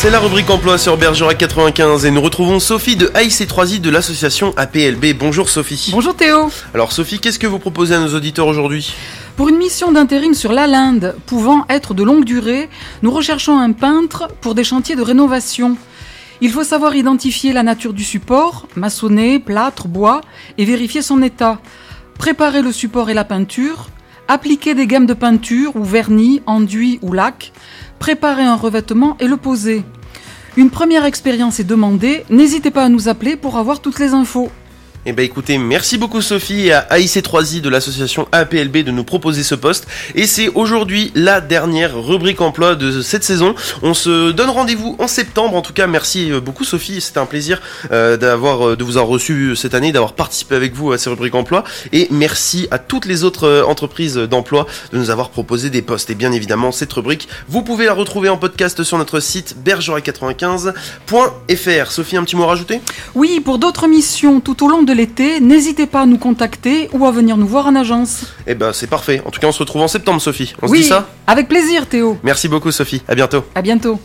C'est la rubrique emploi sur Bergerac 95 et nous retrouvons Sophie de AIC3I de l'association APLB. Bonjour Sophie. Bonjour Théo. Alors Sophie, qu'est-ce que vous proposez à nos auditeurs aujourd'hui? Pour une mission d'intérim sur la Linde, pouvant être de longue durée, nous recherchons un peintre pour des chantiers de rénovation. Il faut savoir identifier la nature du support, maçonner, plâtre, bois, et vérifier son état. Préparer le support et la peinture, appliquer des gammes de peinture ou vernis, enduit ou lac, préparer un revêtement et le poser. Une première expérience est demandée, n'hésitez pas à nous appeler pour avoir toutes les infos. Eh ben écoutez, merci beaucoup Sophie et à AIC3I de l'association APLB de nous proposer ce poste. Et c'est aujourd'hui la dernière rubrique emploi de cette saison. On se donne rendez-vous en septembre. En tout cas, merci beaucoup Sophie. C'était un plaisir euh, d'avoir euh, de vous avoir reçu cette année, d'avoir participé avec vous à ces rubriques emploi. Et merci à toutes les autres euh, entreprises d'emploi de nous avoir proposé des postes. Et bien évidemment, cette rubrique, vous pouvez la retrouver en podcast sur notre site bergerac95.fr. Sophie, un petit mot à rajouter? Oui, pour d'autres missions tout au long de l'été, n'hésitez pas à nous contacter ou à venir nous voir en agence. Eh ben c'est parfait. En tout cas, on se retrouve en septembre, Sophie. On se dit ça avec plaisir Théo. Merci beaucoup, Sophie. À bientôt. À bientôt.